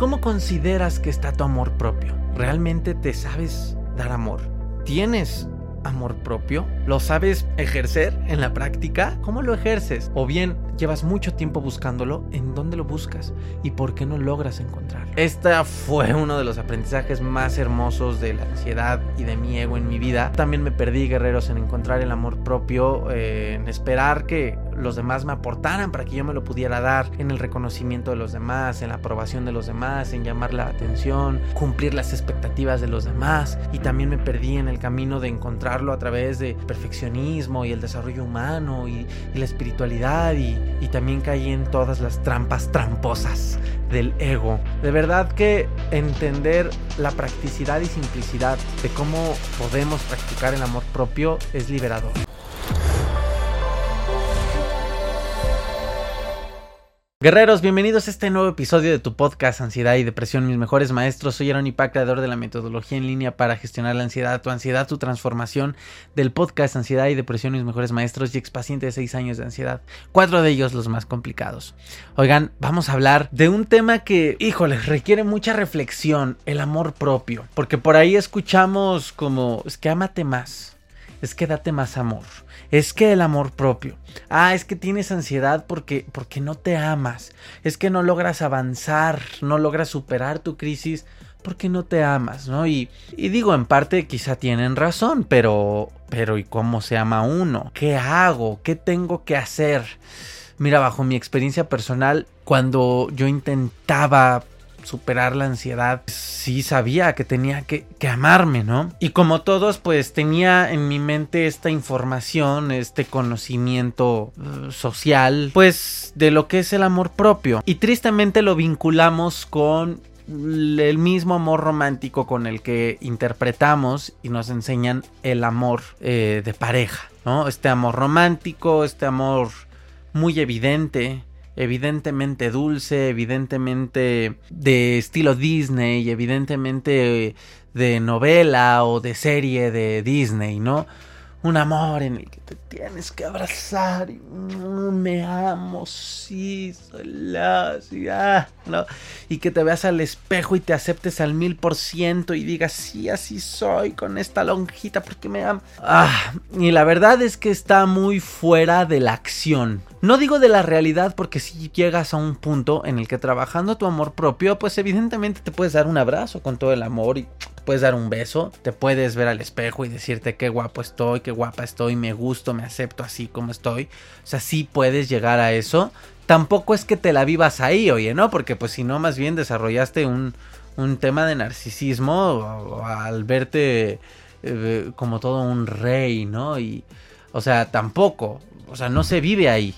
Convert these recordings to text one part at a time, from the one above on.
¿Cómo consideras que está tu amor propio? ¿Realmente te sabes dar amor? ¿Tienes amor propio? ¿Lo sabes ejercer en la práctica? ¿Cómo lo ejerces? O bien, llevas mucho tiempo buscándolo, ¿en dónde lo buscas? ¿Y por qué no logras encontrarlo? Este fue uno de los aprendizajes más hermosos de la ansiedad y de mi ego en mi vida. También me perdí, guerreros, en encontrar el amor propio, eh, en esperar que los demás me aportaran para que yo me lo pudiera dar, en el reconocimiento de los demás, en la aprobación de los demás, en llamar la atención, cumplir las expectativas de los demás. Y también me perdí en el camino de encontrarlo a través de perfeccionismo y el desarrollo humano y, y la espiritualidad y, y también caí en todas las trampas tramposas del ego. De verdad que entender la practicidad y simplicidad de cómo podemos practicar el amor propio es liberador. Guerreros, bienvenidos a este nuevo episodio de tu podcast Ansiedad y Depresión, mis mejores maestros. Soy Aaron Ipac, creador de la metodología en línea para gestionar la ansiedad, tu ansiedad, tu transformación del podcast Ansiedad y Depresión, mis mejores maestros y expaciente de 6 años de ansiedad. Cuatro de ellos los más complicados. Oigan, vamos a hablar de un tema que, híjole, requiere mucha reflexión, el amor propio. Porque por ahí escuchamos como, es que amate más, es que date más amor es que el amor propio. Ah, es que tienes ansiedad porque, porque no te amas. Es que no logras avanzar, no logras superar tu crisis porque no te amas, ¿no? Y, y digo, en parte quizá tienen razón, pero, pero ¿y cómo se ama uno? ¿Qué hago? ¿Qué tengo que hacer? Mira, bajo mi experiencia personal, cuando yo intentaba superar la ansiedad, sí sabía que tenía que, amarme, ¿no? Y como todos, pues tenía en mi mente esta información, este conocimiento uh, social, pues de lo que es el amor propio. Y tristemente lo vinculamos con el mismo amor romántico con el que interpretamos y nos enseñan el amor eh, de pareja, ¿no? Este amor romántico, este amor muy evidente, evidentemente dulce, evidentemente de estilo Disney, evidentemente de novela o de serie de Disney, ¿no? Un amor en el que te tienes que abrazar y mm, me amo, sí, soy la, sí, ah, ¿no? Y que te veas al espejo y te aceptes al mil por ciento y digas, sí, así soy, con esta lonjita, porque me amo. Ah, y la verdad es que está muy fuera de la acción. No digo de la realidad porque si llegas a un punto en el que trabajando tu amor propio, pues evidentemente te puedes dar un abrazo con todo el amor y puedes dar un beso, te puedes ver al espejo y decirte qué guapo estoy, qué guapa estoy, me gusto, me acepto así como estoy. O sea, sí puedes llegar a eso. Tampoco es que te la vivas ahí, oye, ¿no? Porque pues si no, más bien desarrollaste un, un tema de narcisismo al verte eh, como todo un rey, ¿no? Y, o sea, tampoco, o sea, no se vive ahí.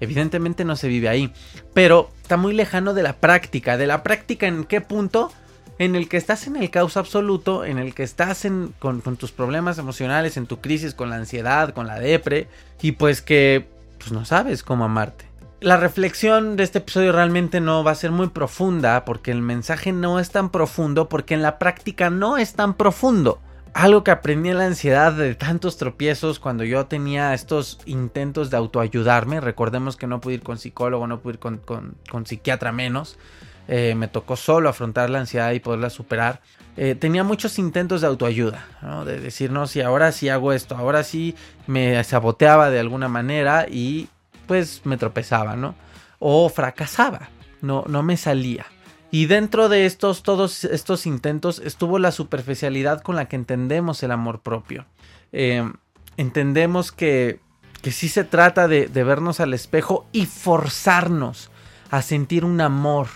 Evidentemente no se vive ahí. Pero está muy lejano de la práctica. ¿De la práctica en qué punto? En el que estás en el caos absoluto, en el que estás con, tus problemas emocionales, en tu crisis, con la ansiedad, con la depre, y pues que pues no sabes cómo amarte. La reflexión de este episodio realmente no va a ser muy profunda porque el mensaje no es tan profundo porque en la práctica no es tan profundo algo que aprendí en la ansiedad de tantos tropiezos cuando yo tenía estos intentos de autoayudarme. Recordemos que no pude ir con psicólogo, no pude ir con, psiquiatra menos. Eh, me tocó solo afrontar la ansiedad y poderla superar. Eh, tenía muchos intentos de autoayuda, de decir, no, si ahora sí hago esto, ahora sí me saboteaba de alguna manera y pues me tropezaba, ¿no? O fracasaba, no, no me salía. Y dentro de estos, todos estos intentos estuvo la superficialidad con la que entendemos el amor propio. Eh, entendemos que, que sí se trata de, vernos al espejo y forzarnos a sentir un amor,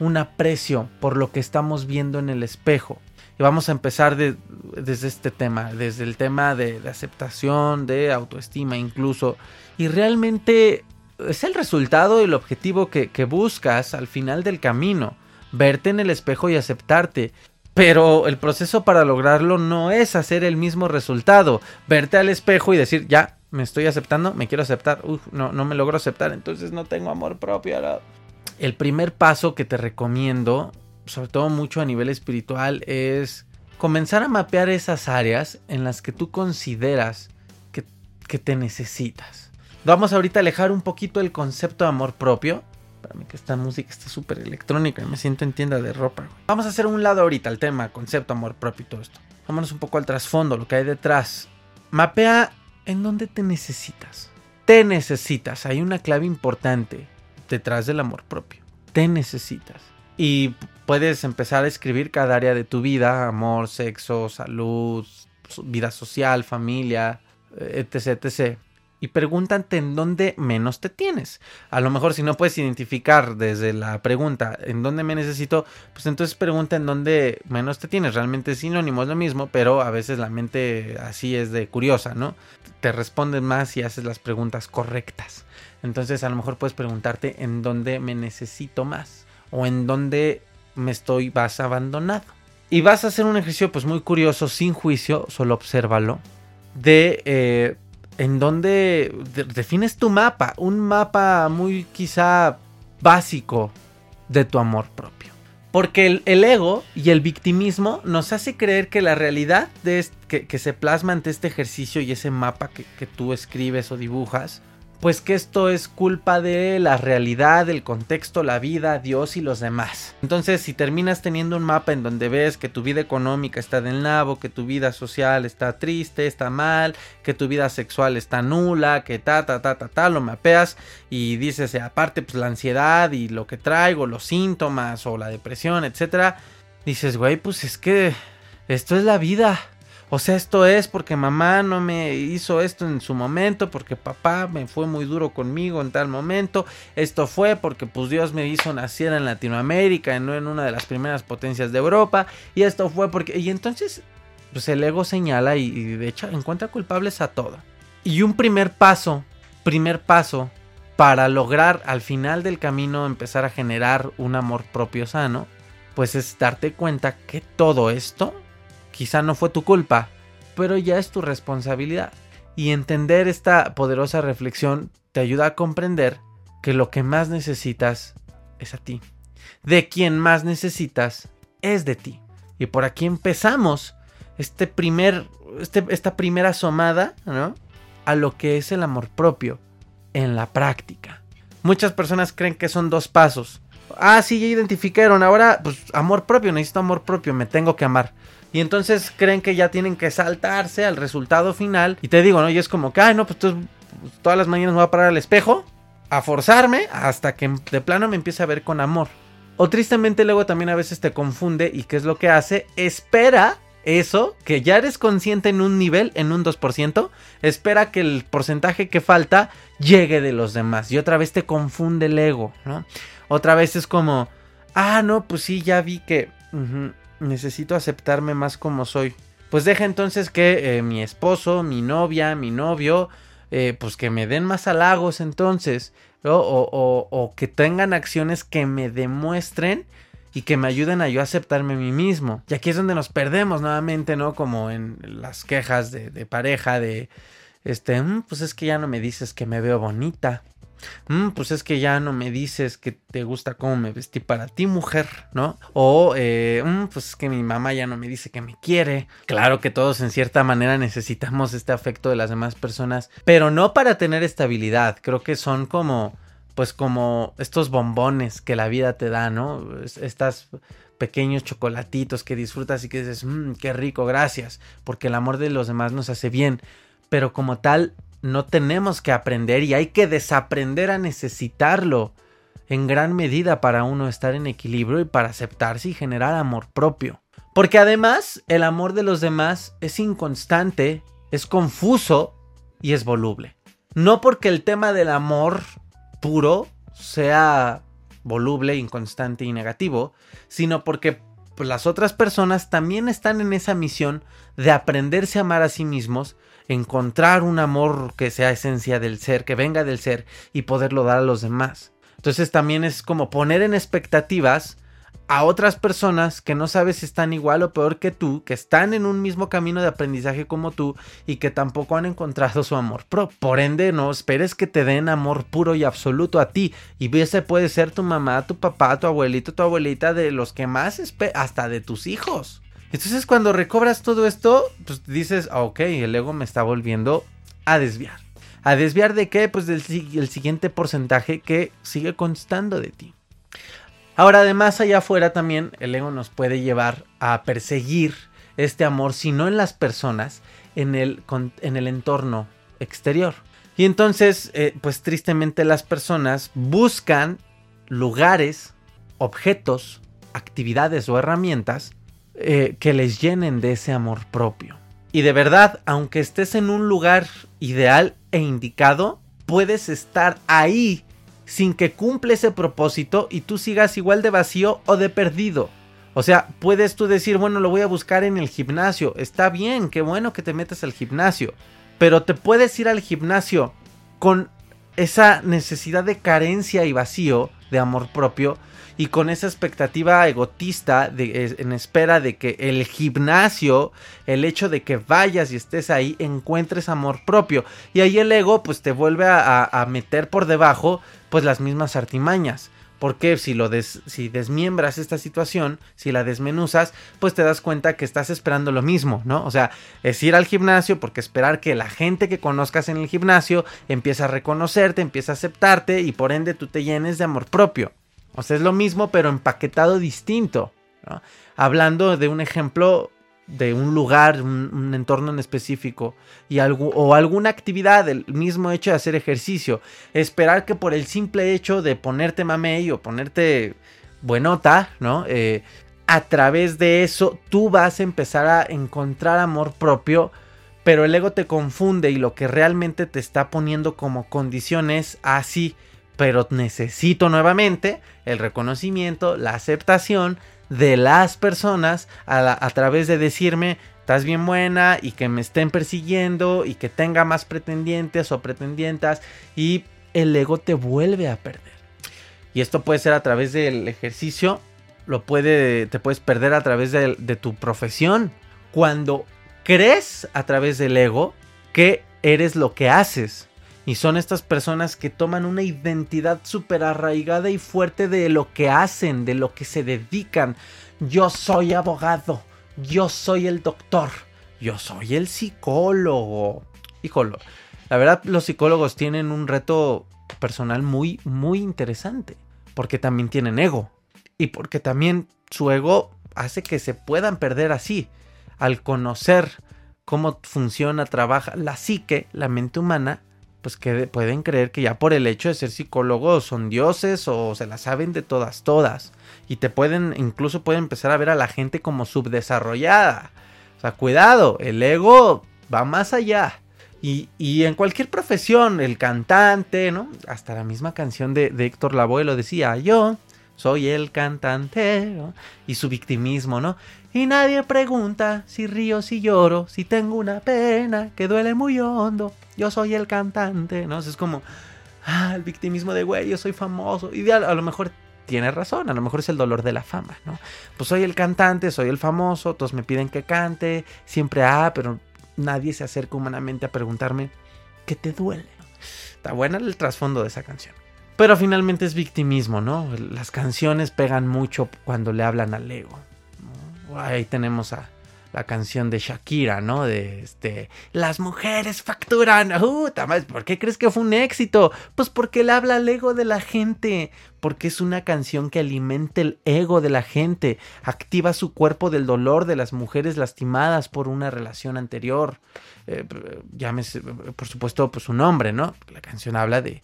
un aprecio por lo que estamos viendo en el espejo. Y vamos a empezar desde este tema, desde el tema de, aceptación, de autoestima incluso. Y realmente es el resultado y el objetivo que buscas al final del camino verte en el espejo y aceptarte. Pero el proceso para lograrlo no es hacer el mismo resultado. Verte al espejo y decir, ya, me estoy aceptando, me quiero aceptar. No, no me logro aceptar, entonces no tengo amor propio. El primer paso que te recomiendo, sobre todo mucho a nivel espiritual, es comenzar a mapear esas áreas en las que tú consideras que, te necesitas. Vamos ahorita a alejar un poquito el concepto de amor propio Para mí que esta música está súper electrónica me siento en tienda de ropa. Vamos a hacer un lado ahorita el tema, concepto, amor propio y todo esto. Vámonos un poco al trasfondo, lo que hay detrás. Mapea en dónde te necesitas. Te necesitas. Hay una clave importante detrás del amor propio. Te necesitas. Y puedes empezar a escribir cada área de tu vida, amor, sexo, salud, vida social, familia, etc, etc y pregúntate en dónde menos te tienes. A lo mejor si no puedes identificar desde la pregunta en dónde me necesito, pues entonces pregunta en dónde menos te tienes. Realmente es sinónimo, es lo mismo, pero a veces la mente así es de curiosa, ¿no? Te responden más si haces las preguntas correctas. Entonces a lo mejor puedes preguntarte en dónde me necesito más o en dónde me estoy más abandonado. Y vas a hacer un ejercicio pues muy curioso, sin juicio, solo obsérvalo, de... Eh, en donde defines tu mapa, un mapa muy quizá básico de tu amor propio. Porque el, ego y el victimismo nos hace creer que la realidad que, se plasma ante este ejercicio y ese mapa que tú escribes o dibujas pues que esto es culpa de la realidad, el contexto, la vida, Dios y los demás. Entonces, si terminas teniendo un mapa en donde ves que tu vida económica está del nabo, que tu vida social está triste, está mal, que tu vida sexual está nula, que ta, ta, ta, ta, ta, lo mapeas y dices, eh, aparte, pues la ansiedad y lo que traigo, los síntomas o la depresión, etcétera, dices, güey, pues es que esto es la vida. O sea, esto es porque mamá no me hizo esto en su momento, porque papá me fue muy duro conmigo en tal momento. Esto fue porque pues Dios me hizo nacer en Latinoamérica y no en una de las primeras potencias de Europa. Y esto fue porque... Y entonces, pues el ego señala y, y de hecho encuentra culpables a todo. Y un primer paso, primer paso para lograr al final del camino empezar a generar un amor propio sano, pues es darte cuenta que todo esto Quizá no fue tu culpa, pero ya es tu responsabilidad. Y entender esta poderosa reflexión te ayuda a comprender que lo que más necesitas es a ti. De quien más necesitas es de ti. Y por aquí empezamos este primer, este, esta primera asomada a lo que es el amor propio en la práctica. Muchas personas creen que son dos pasos. Ah, sí, ya identificaron. Ahora, pues amor propio, necesito amor propio, me tengo que amar. Y entonces creen que ya tienen que saltarse al resultado final. Y te digo, ¿no? Y es como que, ay, no, pues, pues todas las mañanas me voy a parar al espejo, a forzarme, hasta que de plano me empiece a ver con amor. O tristemente luego también a veces te confunde y qué es lo que hace, espera eso, que ya eres consciente en un nivel, en un 2%, espera que el porcentaje que falta llegue de los demás. Y otra vez te confunde el ego, ¿no? Otra vez es como, ah, no, pues sí, ya vi que necesito aceptarme más como soy. Pues deja entonces que eh, mi esposo, mi novia, mi novio, eh, pues que me den más halagos entonces, o, o, o, que tengan acciones que me demuestren y que me ayuden a yo aceptarme a mí mismo. Y aquí es donde nos perdemos nuevamente, ¿no? Como en las quejas de, de pareja, de, este, mm, pues es que ya no me dices que me veo bonita. Mm, pues es que ya no me dices que te gusta cómo me vestí para ti, mujer, ¿no? O, eh, mm, pues es que mi mamá ya no me dice que me quiere. Claro que todos en cierta manera necesitamos este afecto de las demás personas, pero no para tener estabilidad. Creo que son como, pues como estos bombones que la vida te da, ¿no? Estas pequeños chocolatitos que disfrutas y que dices, mmm, qué rico, gracias, porque el amor de los demás nos hace bien. Pero como tal, no tenemos que aprender y hay que desaprender a necesitarlo en gran medida para uno estar en equilibrio y para aceptarse y generar amor propio. Porque además el amor de los demás es inconstante, es confuso y es voluble. No porque el tema del amor puro sea voluble, inconstante y negativo, sino porque las otras personas también están en esa misión de aprenderse a amar a sí mismos encontrar un amor que sea esencia del ser, que venga del ser y poderlo dar a los demás. Entonces también es como poner en expectativas a otras personas que no sabes si están igual o peor que tú, que están en un mismo camino de aprendizaje como tú y que tampoco han encontrado su amor propio. Por ende, no esperes que te den amor puro y absoluto a ti. Y ese puede ser tu mamá, tu papá, tu abuelito, tu abuelita, de los que más, hasta de tus hijos. Entonces cuando recobras todo esto, pues dices, ah, ok, el ego me está volviendo a desviar. ¿A desviar de qué? Pues del el siguiente porcentaje que sigue constando de ti. Ahora, además, allá afuera también el ego nos puede llevar a perseguir este amor, si no en las personas, en el, en el entorno exterior. Y entonces, eh, pues tristemente las personas buscan lugares, objetos, actividades o herramientas eh, que les llenen de ese amor propio. Y de verdad, aunque estés en un lugar ideal e indicado, puedes estar ahí sin que cumple ese propósito y tú sigas igual de vacío o de perdido. O sea, puedes tú decir, bueno, lo voy a buscar en el gimnasio. Está bien, qué bueno que te metas al gimnasio. Pero te puedes ir al gimnasio con esa necesidad de carencia y vacío de amor propio y con esa expectativa egotista de, en espera de que el gimnasio, el hecho de que vayas y estés ahí, encuentres amor propio. Y ahí el ego pues te vuelve a, meter por debajo pues las mismas artimañas. Porque si lo si desmiembras esta situación, si la desmenuzas, pues te das cuenta que estás esperando lo mismo, ¿no? O sea, es ir al gimnasio porque esperar que la gente que conozcas en el gimnasio empiece a reconocerte, empiece a aceptarte y por ende tú te llenes de amor propio. O sea, es lo mismo pero empaquetado distinto. Hablando de un ejemplo de un lugar, un, entorno en específico y algo, o alguna actividad, el mismo hecho de hacer ejercicio, esperar que por el simple hecho de ponerte mamey o ponerte buenota, ¿no? Eh, a través de eso tú vas a empezar a encontrar amor propio, pero el ego te confunde y lo que realmente te está poniendo como condición es así, pero necesito nuevamente el reconocimiento, la aceptación de las personas a, través de decirme estás bien buena y que me estén persiguiendo y que tenga más pretendientes o pretendientas y el ego te vuelve a perder. Y esto puede ser a través del ejercicio, lo puede, te puedes perder a través de, de tu profesión. Cuando crees a través del ego que eres lo que haces y son estas personas que toman una identidad súper arraigada y fuerte de lo que hacen, de lo que se dedican. Yo soy abogado, yo soy el doctor, yo soy el psicólogo. Híjolo, la verdad los psicólogos tienen un reto personal muy, muy interesante. Porque también tienen ego. Y porque también su ego hace que se puedan perder así. Al conocer cómo funciona, trabaja la psique, la mente humana, pues que pueden creer que ya por el hecho de ser psicólogos son dioses o se la saben de todas, todas. Y te pueden, incluso pueden empezar a ver a la gente como subdesarrollada. O sea, cuidado, el ego va más allá. Y, en cualquier profesión, el cantante, ¿no? Hasta la misma canción de, de Héctor Lavoe lo decía, yo soy el cantante, Y su victimismo, ¿no? Y nadie pregunta si río, si lloro, si tengo una pena que duele muy hondo. Yo soy el cantante, ¿no? Es como, ah, el victimismo de, güey, yo soy famoso. Y a, lo mejor tiene razón, a lo mejor es el dolor de la fama, ¿no? Pues soy el cantante, soy el famoso, todos me piden que cante, siempre, ah, pero nadie se acerca humanamente a preguntarme, ¿qué te duele? Está buena el trasfondo de esa canción. Pero finalmente es victimismo, ¿no? Las canciones pegan mucho cuando le hablan al ego. Ahí tenemos a la canción de Shakira, ¿no? De este, las mujeres facturan. Uh, ¿Por qué crees que fue un éxito? Pues porque le habla al ego de la gente. Porque es una canción que alimenta el ego de la gente. Activa su cuerpo del dolor de las mujeres lastimadas por una relación anterior. Eh, llámese, por supuesto, pues un hombre, ¿no? La canción habla de,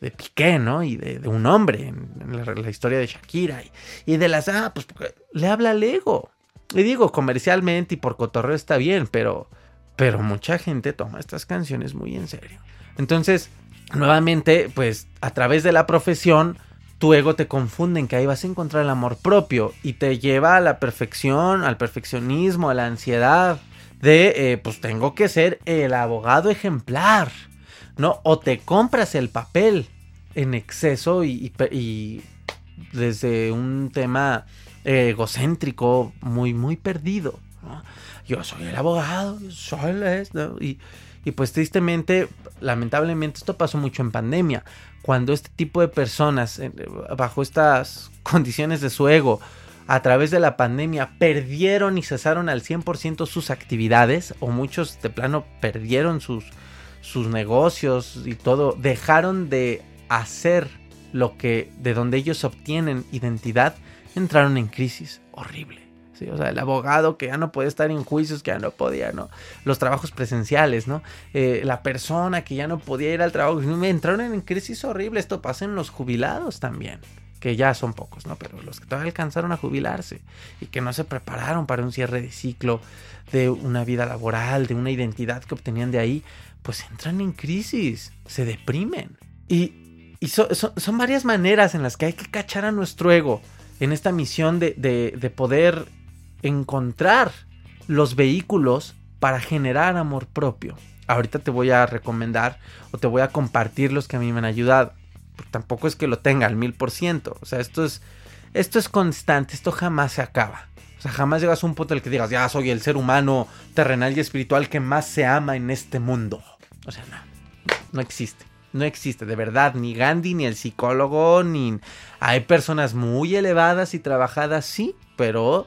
de Piqué, ¿no? Y de, un hombre en, la, historia de Shakira. Y, de las, ah, pues le habla al ego. Y digo, comercialmente y por cotorreo está bien, pero, pero mucha gente toma estas canciones muy en serio. Entonces, nuevamente, pues a través de la profesión, tu ego te confunde en que ahí vas a encontrar el amor propio y te lleva a la perfección, al perfeccionismo, a la ansiedad de, eh, pues tengo que ser el abogado ejemplar, ¿no? O te compras el papel en exceso y, desde un tema egocéntrico, muy, muy perdido. Yo soy el abogado, soy el... Y, y pues tristemente, lamentablemente, esto pasó mucho en pandemia. Cuando este tipo de personas, bajo estas condiciones de su ego, a través de la pandemia perdieron y cesaron al 100% sus actividades, o muchos de plano perdieron sus, sus negocios y todo, dejaron de hacer lo que de donde ellos obtienen identidad, entraron en crisis horrible. O sea, el abogado que ya no podía estar en juicios, que ya no podía, ¿no? Los trabajos presenciales, ¿no? Eh, la persona que ya no podía ir al trabajo, entraron en crisis horrible. Esto pasa en los jubilados también que ya son pocos, ¿no? Pero los que todavía alcanzaron a jubilarse y que no se prepararon para un cierre de ciclo, de una vida laboral, de una identidad que obtenían de ahí, pues entran en crisis, se deprimen. Y, son varias maneras en las que hay que cachar a nuestro ego en esta misión de, de poder encontrar los vehículos para generar amor propio. Ahorita te voy a recomendar o te voy a compartir los que a mí me han ayudado. Tampoco es que lo tenga al mil por ciento. O sea, esto es, esto es constante, esto jamás se acaba. O sea, jamás llegas a un punto en el que digas, ya soy el ser humano terrenal y espiritual que más se ama en este mundo. O sea, no, no existe. No existe, de verdad, ni Gandhi, ni el psicólogo, ni... Hay personas muy elevadas y trabajadas, sí, pero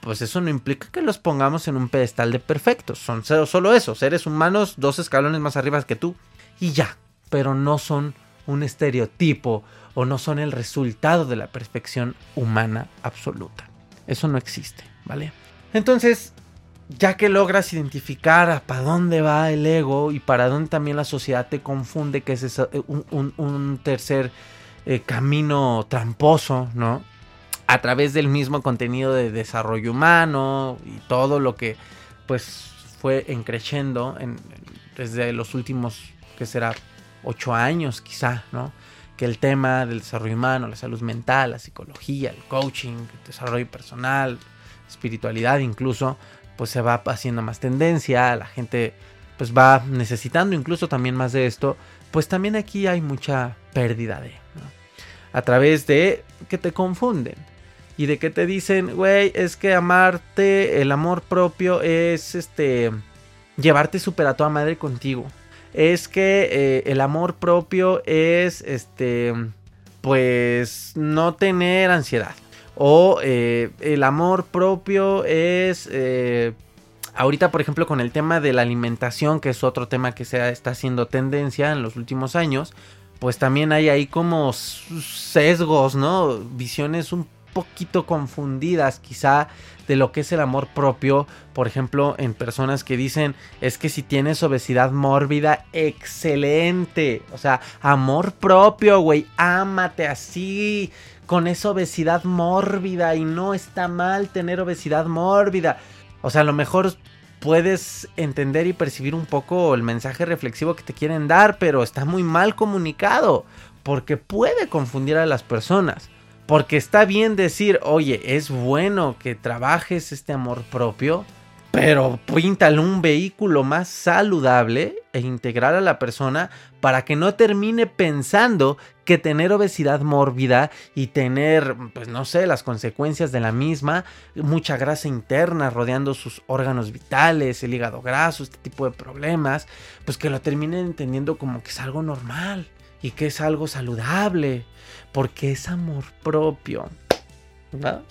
pues eso no implica que los pongamos en un pedestal de perfectos. Son solo eso, seres humanos dos escalones más arriba que tú. Y ya, pero no son un estereotipo o no son el resultado de la perfección humana absoluta. Eso no existe, ¿vale? Entonces, ya que logras identificar para dónde va el ego y para dónde también la sociedad te confunde, que es eh, un, tercer eh, camino tramposo, ¿no? A través del mismo contenido de desarrollo humano y todo lo que pues fue encreciendo en, desde los últimos, que será? Ocho años quizá, ¿no? Que el tema del desarrollo humano, la salud mental, la psicología, el coaching, el desarrollo personal, espiritualidad incluso, pues se va haciendo más tendencia, la gente pues va necesitando incluso también más de esto, pues también aquí hay mucha pérdida de, ¿no? A través de que te confunden y de que te dicen, güey, es que amarte, el amor propio es este llevarte super a toda madre contigo. Es que eh, el amor propio es este pues no tener ansiedad o eh, el amor propio es... Eh, ahorita, por ejemplo, con el tema de la alimentación, que es otro tema que se está haciendo tendencia en los últimos años, pues también hay ahí como sesgos, ¿no? Visiones un poquito confundidas quizá de lo que es el amor propio, por ejemplo, en personas que dicen, es que si tienes obesidad mórbida, excelente, o sea, amor propio, güey, ámate así, con esa obesidad mórbida y no está mal tener obesidad mórbida. O sea, a lo mejor puedes entender y percibir un poco el mensaje reflexivo que te quieren dar, pero está muy mal comunicado, porque puede confundir a las personas. Porque está bien decir, oye, es bueno que trabajes este amor propio, pero píntale un vehículo más saludable e integral a la persona para que no termine pensando que tener obesidad mórbida y tener, pues no sé, las consecuencias de la misma, mucha grasa interna rodeando sus órganos vitales, el hígado graso, este tipo de problemas, pues que lo terminen entendiendo como que es algo normal y que es algo saludable porque es amor propio. ¿no?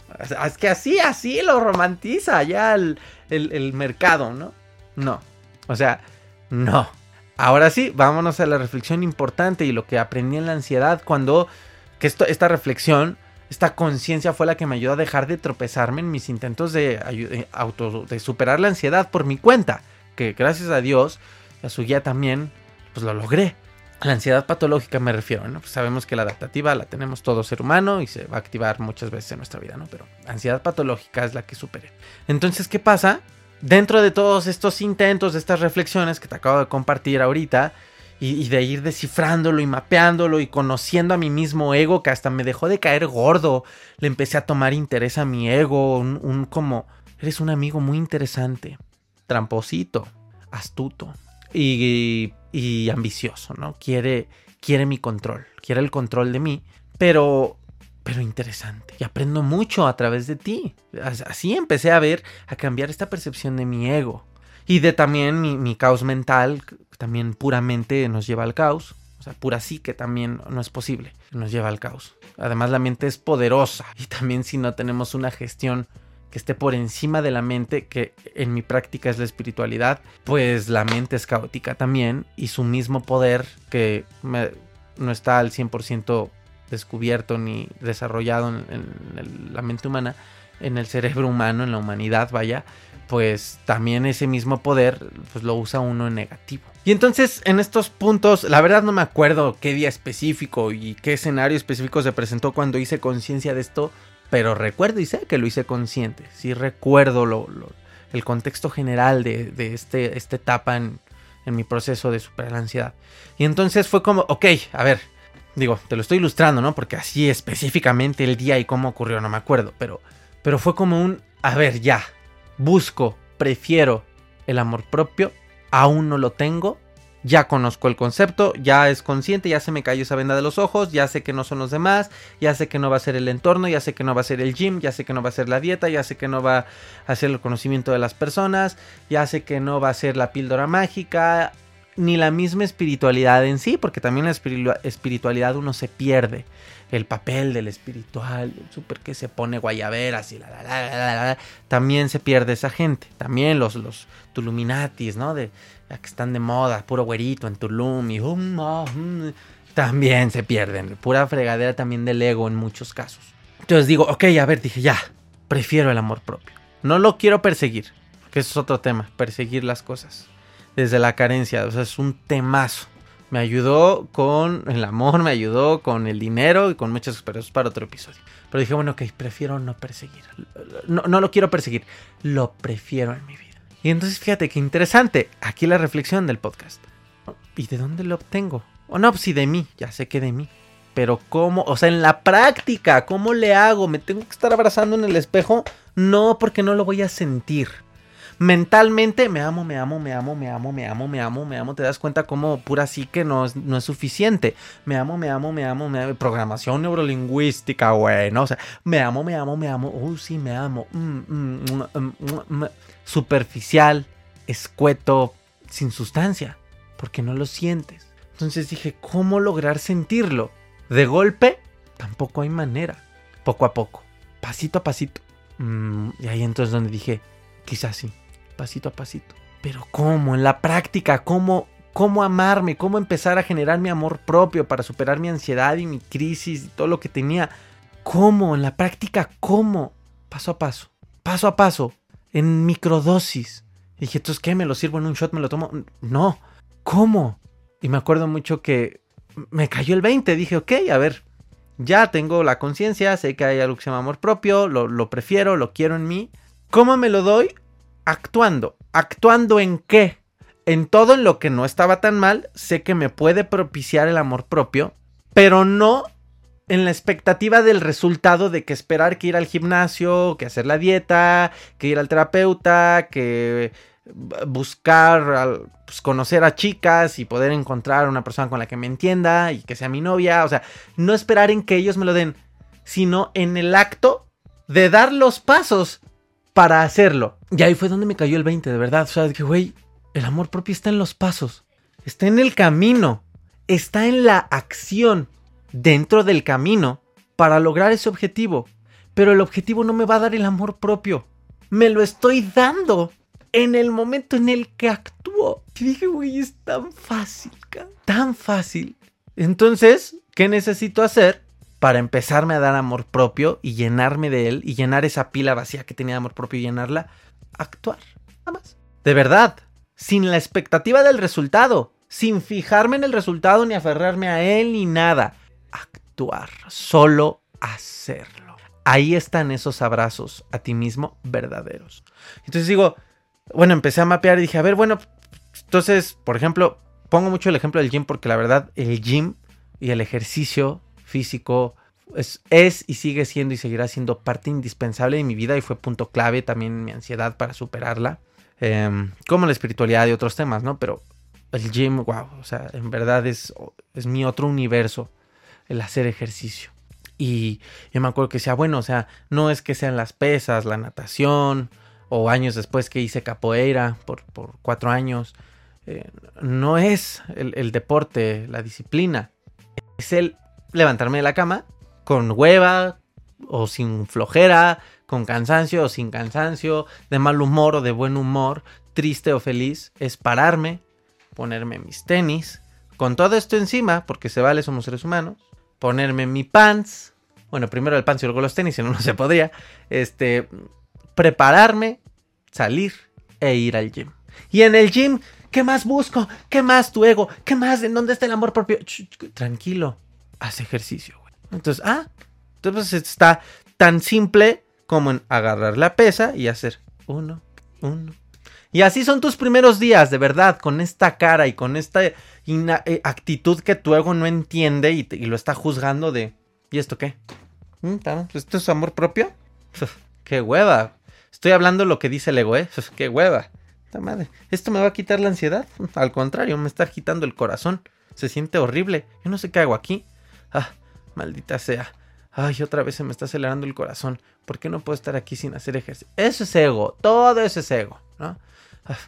Es que así, así lo romantiza ya el, mercado, ¿no? No. O sea, no. Ahora sí, vámonos a la reflexión importante y lo que aprendí en la ansiedad cuando que esto, esta reflexión, esta conciencia fue la que me ayudó a dejar de tropezarme en mis intentos de, auto, de superar la ansiedad por mi cuenta, que gracias a Dios, a su guía también, pues lo logré. La ansiedad patológica me refiero, ¿no? Pues sabemos que la adaptativa la tenemos todo ser humano y se va a activar muchas veces en nuestra vida, ¿no? Pero ansiedad patológica es la que supere. Entonces, ¿qué pasa? Dentro de todos estos intentos, de estas reflexiones que te acabo de compartir ahorita, y, de ir descifrándolo y mapeándolo y conociendo a mi mismo ego, que hasta me dejó de caer gordo, le empecé a tomar interés a mi ego, un, como, eres un amigo muy interesante, tramposito, astuto, y ambicioso, ¿no? Quiere, quiere mi control, quiere el control de mí, pero, pero interesante. Y aprendo mucho a través de ti. Así empecé a ver, a cambiar esta percepción de mi ego. Y de también mi, caos mental, también puramente nos lleva al caos. O sea, pura sí que también no es posible, nos lleva al caos. Además la mente es poderosa y también si no tenemos una gestión que esté por encima de la mente, que en mi práctica es la espiritualidad, pues la mente es caótica también y su mismo poder que no está al 100% descubierto ni desarrollado en, la mente humana, en el cerebro humano, en la humanidad, vaya, pues también ese mismo poder pues lo usa uno en negativo. Y entonces en estos puntos, la verdad no me acuerdo qué día específico y qué escenario específico se presentó cuando hice conciencia de esto, pero recuerdo y sé que lo hice consciente. Sí recuerdo lo, el contexto general de, este, esta etapa en, en mi proceso de superar la ansiedad. Y entonces fue como, ok, a ver, digo, te lo estoy ilustrando, ¿no? Porque así específicamente el día y cómo ocurrió, no me acuerdo, pero, pero fue como un, a ver, ya, busco, prefiero el amor propio, aún no lo tengo, ya conozco el concepto, ya es consciente, ya se me cayó esa venda de los ojos, ya sé que no son los demás, ya sé que no va a ser el entorno, ya sé que no va a ser el gym, ya sé que no va a ser la dieta, ya sé que no va a ser el conocimiento de las personas, ya sé que no va a ser la píldora mágica, ni la misma espiritualidad en sí, porque también la espiritualidad uno se pierde. El papel del espiritual, el súper que se pone guayaberas y la, la, la, la, también se pierde esa gente. También los, los Tuluminatis, ¿no? De, ya que están de moda, puro güerito en Tulum y um, también se pierden. Pura fregadera también del ego en muchos casos. Entonces digo, ok, a ver, dije, ya, prefiero el amor propio. No lo quiero perseguir, que eso es otro tema, perseguir las cosas desde la carencia. O sea, es un temazo. Me ayudó con el amor, me ayudó con el dinero y con muchas experiencias para otro episodio. Pero dije, bueno, ok, prefiero no perseguir. No, no lo quiero perseguir, lo prefiero en mi vida. Y entonces fíjate qué interesante. Aquí la reflexión del podcast. ¿Y de dónde lo obtengo? O no, pues sí, de mí, ya sé que de mí. Pero cómo, o sea, en la práctica, ¿cómo le hago? ¿Me tengo que estar abrazando en el espejo? No, porque no lo voy a sentir mentalmente me amo, me amo, me amo, me amo, me amo, me amo, me amo. Te das cuenta como pura psique no es, no es suficiente. Me amo, me amo, me amo, me amo. Programación neurolingüística, güey, ¿no? O sea, me amo, me amo, me amo. Uy, sí, me amo. Superficial, escueto, sin sustancia, porque no lo sientes. Entonces dije, ¿cómo lograr sentirlo? De golpe, tampoco hay manera. Poco a poco, pasito a pasito. y ahí entonces donde dije, quizás sí pasito a pasito. Pero ¿cómo? En la práctica, ¿cómo, cómo amarme? ¿Cómo empezar a generar mi amor propio para superar mi ansiedad y mi crisis y todo lo que tenía? ¿Cómo? En la práctica, ¿cómo? Paso a paso, paso a paso, en microdosis. Y dije, entonces, ¿qué? ¿Me lo sirvo en un shot? ¿Me lo tomo? No. ¿Cómo? Y me acuerdo mucho que me cayó el 20. Dije, ok, a ver, ya tengo la conciencia, sé que hay algo que se llama amor propio, lo, lo prefiero, lo quiero en mí. ¿Cómo me lo doy? actuando. ¿Actuando en qué? En todo en lo que no estaba tan mal, sé que me puede propiciar el amor propio, pero no en la expectativa del resultado de que esperar que ir al gimnasio, que hacer la dieta, que ir al terapeuta, que buscar pues, conocer a chicas y poder encontrar una persona con la que me entienda y que sea mi novia, o sea, no esperar en que ellos me lo den, sino en el acto de dar los pasos para hacerlo. Y ahí fue donde me cayó el 20, de verdad. O sea, que, güey, el amor propio está en los pasos, está en el camino, está en la acción dentro del camino para lograr ese objetivo. Pero el objetivo no me va a dar el amor propio. Me lo estoy dando en el momento en el que actúo. Y dije, güey, es tan fácil, tan fácil. Entonces, ¿qué necesito hacer? para empezarme a dar amor propio y llenarme de él y llenar esa pila vacía que tenía de amor propio y llenarla, actuar, nada más. De verdad, sin la expectativa del resultado, sin fijarme en el resultado ni aferrarme a él ni nada. Actuar, solo hacerlo. Ahí están esos abrazos a ti mismo verdaderos. Entonces digo, bueno, empecé a mapear y dije, a ver, bueno, entonces, por ejemplo, pongo mucho el ejemplo del gym porque la verdad el gym y el ejercicio físico es, y sigue siendo y seguirá siendo parte indispensable de mi vida y fue punto clave también mi ansiedad para superarla. Em, como la espiritualidad y otros temas, ¿no? Pero el gym, wow, o sea, en verdad es, es mi otro universo, el hacer ejercicio. Y yo me acuerdo que decía, bueno, o sea, no es que sean las pesas, la natación, o años después que hice capoeira por, por cuatro años, eh, no es el, el deporte, la disciplina, es el levantarme de la cama con hueva o sin flojera, con cansancio o sin cansancio, de mal humor o de buen humor, triste o feliz, es pararme, ponerme mis tenis, con todo esto encima, porque se vale, somos seres humanos, ponerme mi pants, bueno, primero el pants y luego los tenis, si no, no se podría, este, prepararme, salir e ir al gym. Y en el gym, ¿qué más busco? ¿Qué más tu ego? ¿Qué más? ¿En dónde está el amor propio? tranquilo, haz ejercicio, güey. Entonces, ah, entonces está tan simple como en agarrar la pesa y hacer uno, uno. Y así son tus primeros días, de verdad, con esta cara y con esta eh, actitud que tu ego no entiende y, lo está juzgando de, ¿y esto qué? ¿Mm, ¿Esto es amor propio? ¡Qué hueva! Estoy hablando lo que dice el ego, ¿eh? ¡Qué hueva! ¿Esto me va a quitar la ansiedad? Al contrario, me está agitando el corazón. Se siente horrible. Yo no sé qué hago aquí. Ah, maldita sea. Ay, otra vez se me está acelerando el corazón. ¿Por qué no puedo estar aquí sin hacer ejercicio? Eso es ego. Todo eso es ego, ¿no?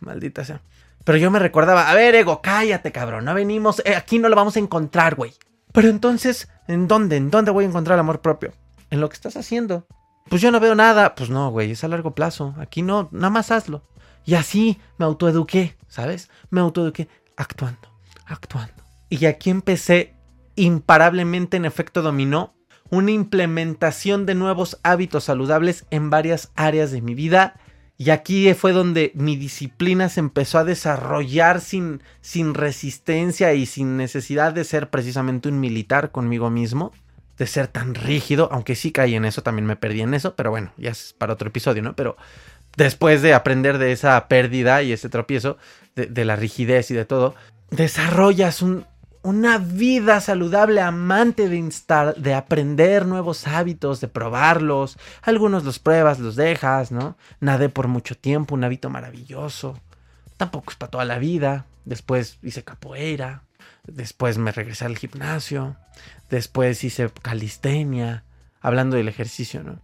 Maldita sea. Pero yo me recordaba, a ver, ego, cállate, cabrón. No venimos, eh, aquí no lo vamos a encontrar, güey. Pero entonces, ¿en dónde? ¿En dónde voy a encontrar el amor propio? En lo que estás haciendo. Pues yo no veo nada. Pues no, güey, es a largo plazo. Aquí no, nada más hazlo. Y así me autoeduqué, ¿sabes? Me autoeduqué actuando, actuando. Y aquí empecé imparablemente en efecto dominó una implementación de nuevos hábitos saludables en varias áreas de mi vida. Y aquí fue donde mi disciplina se empezó a desarrollar sin, sin resistencia y sin necesidad de ser precisamente un militar conmigo mismo, de ser tan rígido, aunque sí caí en eso, también me perdí en eso, pero bueno, ya es para otro episodio, ¿no? Pero después de aprender de esa pérdida y ese tropiezo, de, de la rigidez y de todo, desarrollas un, una vida saludable, amante de, de aprender nuevos hábitos, de probarlos. Algunos los pruebas, los dejas, ¿no? Nadé por mucho tiempo, un hábito maravilloso. Tampoco es para toda la vida. Después hice capoeira. Después me regresé al gimnasio. Después hice calistenia. Hablando del ejercicio, ¿no?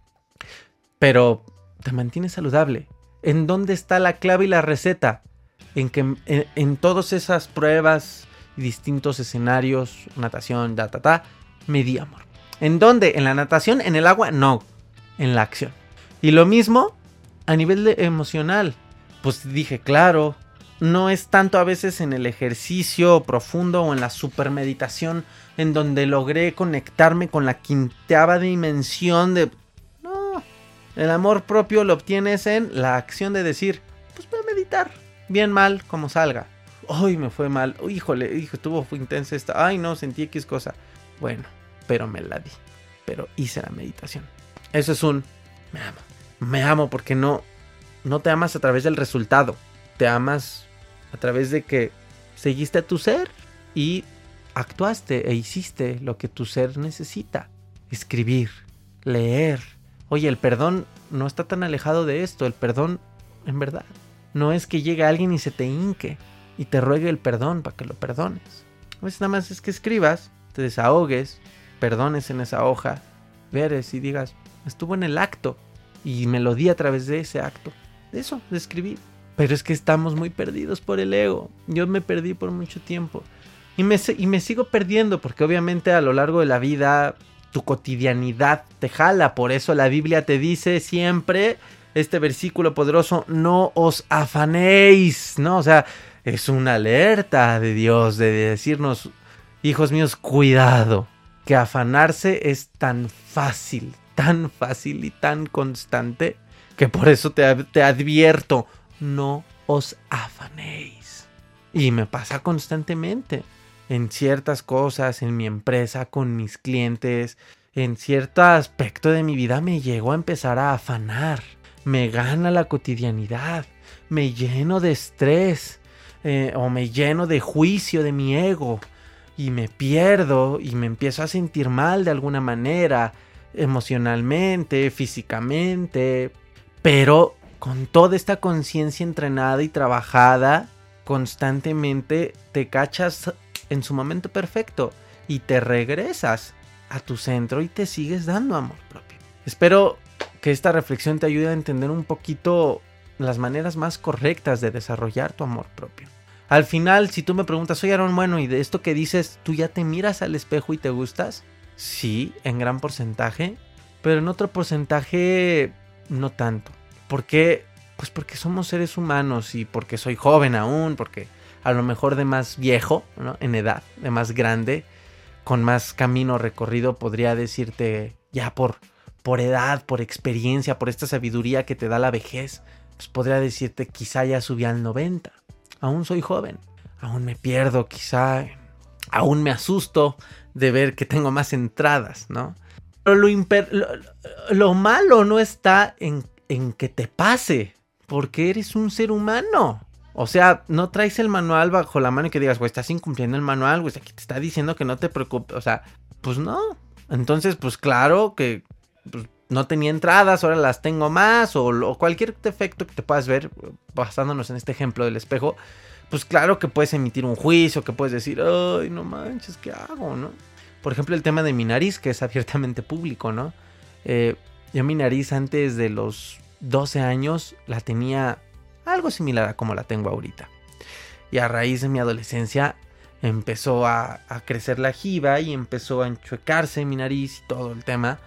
Pero te mantienes saludable. ¿En dónde está la clave y la receta? En que en, en todas esas pruebas, distintos escenarios, natación, da, ta, ta, me amor. ¿En dónde? ¿En la natación? ¿En el agua? No, en la acción. Y lo mismo a nivel emocional. Pues dije, claro, no es tanto a veces en el ejercicio profundo o en la supermeditación en donde logré conectarme con la quinteava dimensión de... No, el amor propio lo obtienes en la acción de decir, pues voy a meditar, bien mal, como salga. Ay, me fue mal. híjole, hijo, estuvo fue intensa esta. Ay, no, sentí X cosa. Bueno, pero me la di. Pero hice la meditación. Eso es un me amo. Me amo porque no no te amas a través del resultado. Te amas a través de que seguiste a tu ser y actuaste e hiciste lo que tu ser necesita. Escribir, leer. Oye, el perdón no está tan alejado de esto. El perdón, en verdad, no es que llegue alguien y se te hinque y te ruegue el perdón para que lo perdones. Pues nada más es que escribas, te desahogues, perdones en esa hoja, veres y digas, estuvo en el acto y me lo di a través de ese acto. Eso, de escribir. Pero es que estamos muy perdidos por el ego. Yo me perdí por mucho tiempo. Y me, y me sigo perdiendo porque obviamente a lo largo de la vida tu cotidianidad te jala. Por eso la Biblia te dice siempre este versículo poderoso, no os afanéis, ¿no? O sea, es una alerta de Dios de decirnos, hijos míos, cuidado, que afanarse es tan fácil, tan fácil y tan constante, que por eso te, te advierto, no os afanéis. Y me pasa constantemente en ciertas cosas, en mi empresa, con mis clientes, en cierto aspecto de mi vida me llego a empezar a afanar. Me gana la cotidianidad, me lleno de estrés, eh, o me lleno de juicio de mi ego y me pierdo y me empiezo a sentir mal de alguna manera, emocionalmente, físicamente, pero con toda esta conciencia entrenada y trabajada constantemente, te cachas en su momento perfecto y te regresas a tu centro y te sigues dando amor propio. Espero que esta reflexión te ayude a entender un poquito las maneras más correctas de desarrollar tu amor propio. Al final, si tú me preguntas, oye Aaron, bueno, y de esto que dices, ¿tú ya te miras al espejo y te gustas? Sí, en gran porcentaje, pero en otro porcentaje no tanto. ¿Por qué? Pues porque somos seres humanos y porque soy joven aún, porque a lo mejor de más viejo, ¿no? En edad, de más grande, con más camino recorrido, podría decirte ya por, por edad, por experiencia, por esta sabiduría que te da la vejez, pues podría decirte quizá ya subí al 90. Aún soy joven, aún me pierdo, quizá aún me asusto de ver que tengo más entradas, ¿no? Pero lo, lo, malo no está en, en que te pase, porque eres un ser humano. O sea, no traes el manual bajo la mano y que digas, güey, estás incumpliendo el manual, güey, aquí te está diciendo que no te preocupes. O sea, pues no. Entonces, pues claro que pues, no tenía entradas, ahora las tengo más, o, cualquier defecto que te puedas ver, basándonos en este ejemplo del espejo, pues claro que puedes emitir un juicio, que puedes decir, ay, no manches, ¿qué hago, no? Por ejemplo, el tema de mi nariz, que es abiertamente público, ¿no? Eh, yo mi nariz antes de los 12 años la tenía algo similar a como la tengo ahorita. Y a raíz de mi adolescencia empezó a, crecer la jiba y empezó a enchuecarse mi nariz y todo el tema.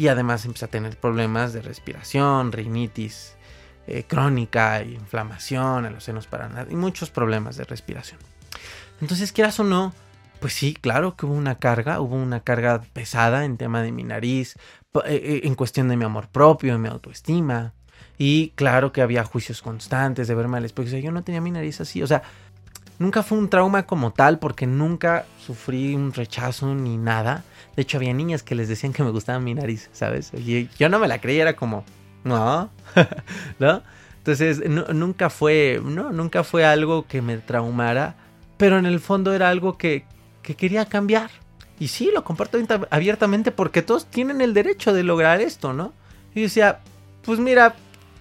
Y además empecé a tener problemas de respiración, rinitis eh, crónica, inflamación en los senos nada y muchos problemas de respiración. Entonces, quieras o no, pues sí, claro que hubo una carga, hubo una carga pesada en tema de mi nariz, eh, eh, en cuestión de mi amor propio, de mi autoestima. Y claro que había juicios constantes de verme al espejo. O sea, yo no tenía mi nariz así. O sea, nunca fue un trauma como tal porque nunca sufrí un rechazo ni nada. De hecho, había niñas que les decían que me gustaba mi nariz, ¿sabes? Y yo no me la creía, era como, no, ¿no? Entonces, nunca fue, no, nunca fue algo que me traumara, pero en el fondo era algo que, que quería cambiar. Y sí, lo comparto abiertamente porque todos tienen el derecho de lograr esto, ¿no? Y decía, pues mira,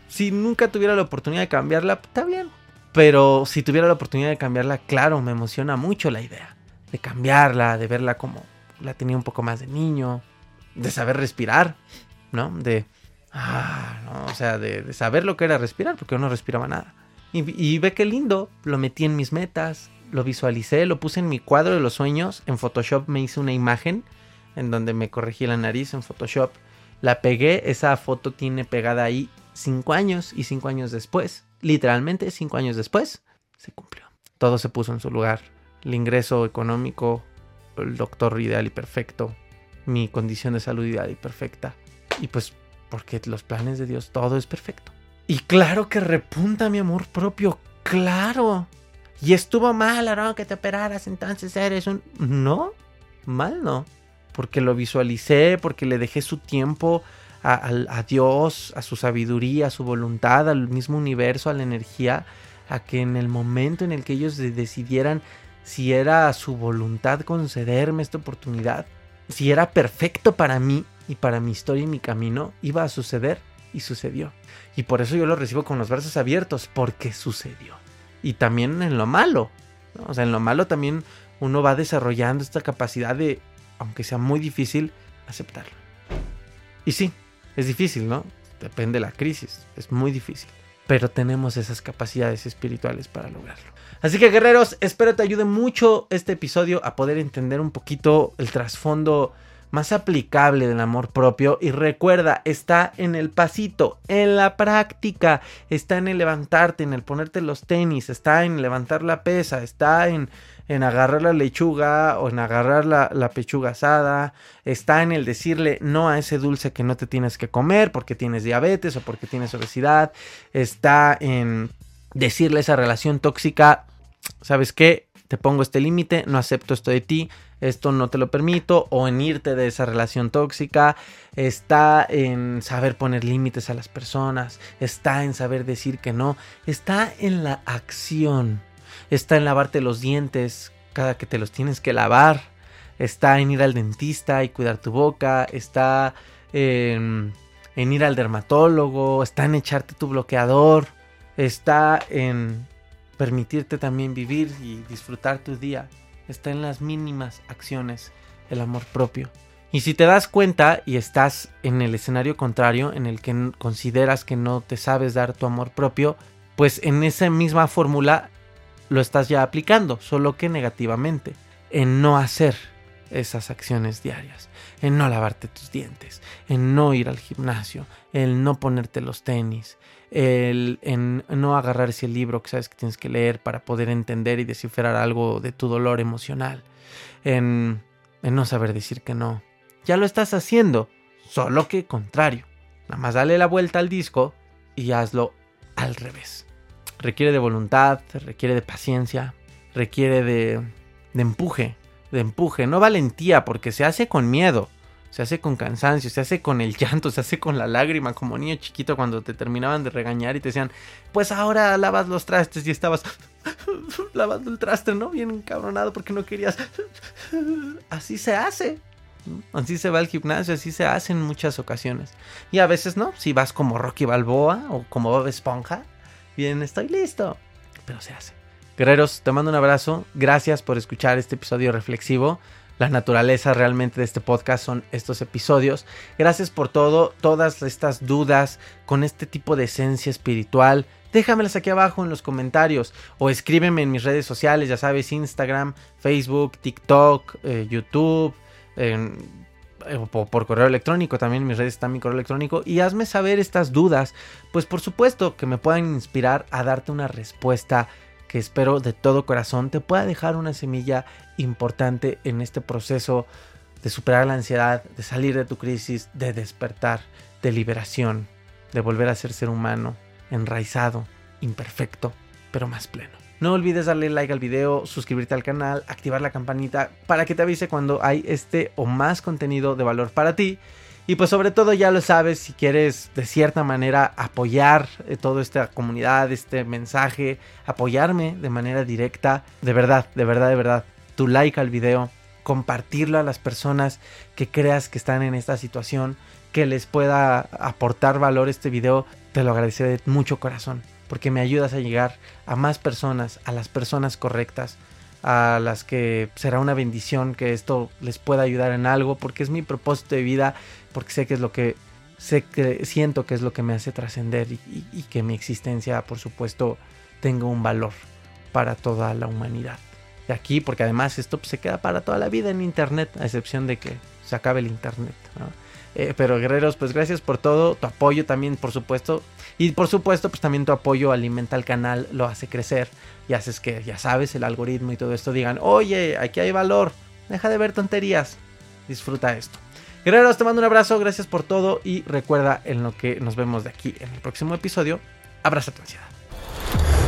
si nunca tuviera la oportunidad de cambiarla, está bien. Pero si tuviera la oportunidad de cambiarla, claro, me emociona mucho la idea. De cambiarla, de verla como la tenía un poco más de niño. De saber respirar, ¿no? De... Ah, o sea, de, saber lo que era respirar, porque yo no respiraba nada. Y, y ve qué lindo, lo metí en mis metas, lo visualicé, lo puse en mi cuadro de los sueños. En Photoshop me hice una imagen en donde me corregí la nariz en Photoshop. La pegué, esa foto tiene pegada ahí cinco años y cinco años después, literalmente cinco años después, se cumplió. Todo se puso en su lugar. El ingreso económico, el doctor ideal y perfecto, mi condición de salud ideal y perfecta. Y pues porque los planes de Dios, todo es perfecto. Y claro que repunta mi amor propio, claro. Y estuvo mal, Aaron, que te operaras, entonces eres un... No, mal no. Porque lo visualicé, porque le dejé su tiempo a, Dios, a su sabiduría, a su voluntad, al mismo universo, a la energía, a que en el momento en el que ellos decidieran si era su voluntad concederme esta oportunidad, si era perfecto para mí y para mi historia y mi camino, iba a suceder y sucedió. Y por eso yo lo recibo con los brazos abiertos, porque sucedió y también en lo malo. O sea, en lo malo también uno va desarrollando esta capacidad de, aunque sea muy difícil, aceptarlo. Y sí, es difícil, ¿no? Depende de la crisis, es muy difícil. Pero tenemos esas capacidades espirituales para lograrlo. Así que guerreros, espero te ayude mucho este episodio a poder entender un poquito el trasfondo más aplicable del amor propio. Y recuerda, está en el pasito, en la práctica, está en el levantarte, en el ponerte los tenis, está en levantar la pesa, está en, en agarrar la lechuga o en agarrar la, la, pechuga asada, está en el decirle no a ese dulce que no te tienes que comer porque tienes diabetes o porque tienes obesidad, está en decirle esa relación tóxica, ¿sabes qué? Te pongo este límite, no acepto esto de ti, esto no te lo permito, o en irte de esa relación tóxica, está en saber poner límites a las personas, está en saber decir que no, está en la acción, está en lavarte los dientes cada que te los tienes que lavar, está en ir al dentista y cuidar tu boca, está en, en ir al dermatólogo, está en echarte tu bloqueador, está en permitirte también vivir y disfrutar tu día está en las mínimas acciones, el amor propio. Y si te das cuenta y estás en el escenario contrario, en el que consideras que no te sabes dar tu amor propio, pues en esa misma fórmula lo estás ya aplicando, solo que negativamente, en no hacer, esas acciones diarias, en no lavarte tus dientes, en no ir al gimnasio, en no ponerte los tenis, el, en no agarrar ese libro que sabes que tienes que leer para poder entender y descifrar algo de tu dolor emocional, en, en no saber decir que no. Ya lo estás haciendo, solo que contrario. Nada más dale la vuelta al disco y hazlo al revés. Requiere de voluntad, requiere de paciencia, requiere de, empuje, de empuje, no valentía, porque se hace con miedo, se hace con cansancio, se hace con el llanto, se hace con la lágrima, como niño chiquito cuando te terminaban de regañar y te decían, pues ahora lavas los trastes y estabas lavando el traste, ¿no? Bien encabronado porque no querías. Así se hace. Así se va al gimnasio, así se hace en muchas ocasiones. Y a veces no, si vas como Rocky Balboa o como Bob Esponja, bien, estoy listo. Pero se hace. Guerreros, te mando un abrazo. Gracias por escuchar este episodio reflexivo. La naturaleza realmente de este podcast son estos episodios. Gracias por todo, todas estas dudas con este tipo de esencia espiritual. Déjamelas aquí abajo en los comentarios o escríbeme en mis redes sociales, ya sabes, Instagram, Facebook, TikTok, eh, YouTube, eh, por, por, correo electrónico, también mis redes está mi correo electrónico y hazme saber estas dudas, pues por supuesto que me puedan inspirar a darte una respuesta que espero de todo corazón te pueda dejar una semilla importante en este proceso de superar la ansiedad, de salir de tu crisis, de despertar, de liberación, de volver a ser ser humano, enraizado, imperfecto, pero más pleno. No olvides darle like al video, suscribirte al canal, activar la campanita para que te avise cuando hay este o más contenido de valor para ti. Y pues sobre todo ya lo sabes, si quieres de cierta manera apoyar eh, toda esta comunidad, este mensaje, apoyarme de manera directa, de verdad, de verdad, de verdad, tu like al video, compartirlo a las personas que creas que están en esta situación, que les pueda aportar valor este video, te lo agradeceré de mucho corazón, porque me ayudas a llegar a más personas, a las personas correctas, a las que será una bendición que esto les pueda ayudar en algo, porque es mi propósito de vida, porque sé que es lo que sé que siento que es lo que me hace trascender y, que mi existencia, por supuesto, tenga un valor para toda la humanidad. Y aquí, porque además esto pues, se queda para toda la vida en internet, a excepción de que se acabe el internet. Eh, pero guerreros, pues gracias por todo, tu apoyo también, por supuesto. Y por supuesto, pues también tu apoyo alimenta al canal, lo hace crecer y haces que, ya sabes, el algoritmo y todo esto digan, oye, aquí hay valor, deja de ver tonterías, disfruta esto. Guerreros, te mando un abrazo, gracias por todo y recuerda en lo que nos vemos de aquí en el próximo episodio, abraza tu ansiedad.